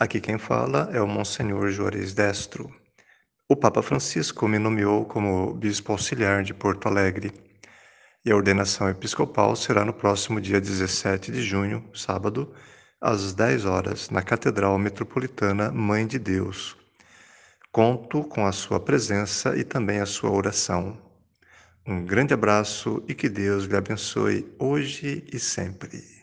Aqui quem fala é o Monsenhor Juarez Destro. O Papa Francisco me nomeou como Bispo Auxiliar de Porto Alegre e a ordenação episcopal será no próximo dia 17 de junho, sábado, às 10 horas, na Catedral Metropolitana Mãe de Deus. Conto com a sua presença e também a sua oração. Um grande abraço e que Deus lhe abençoe hoje e sempre.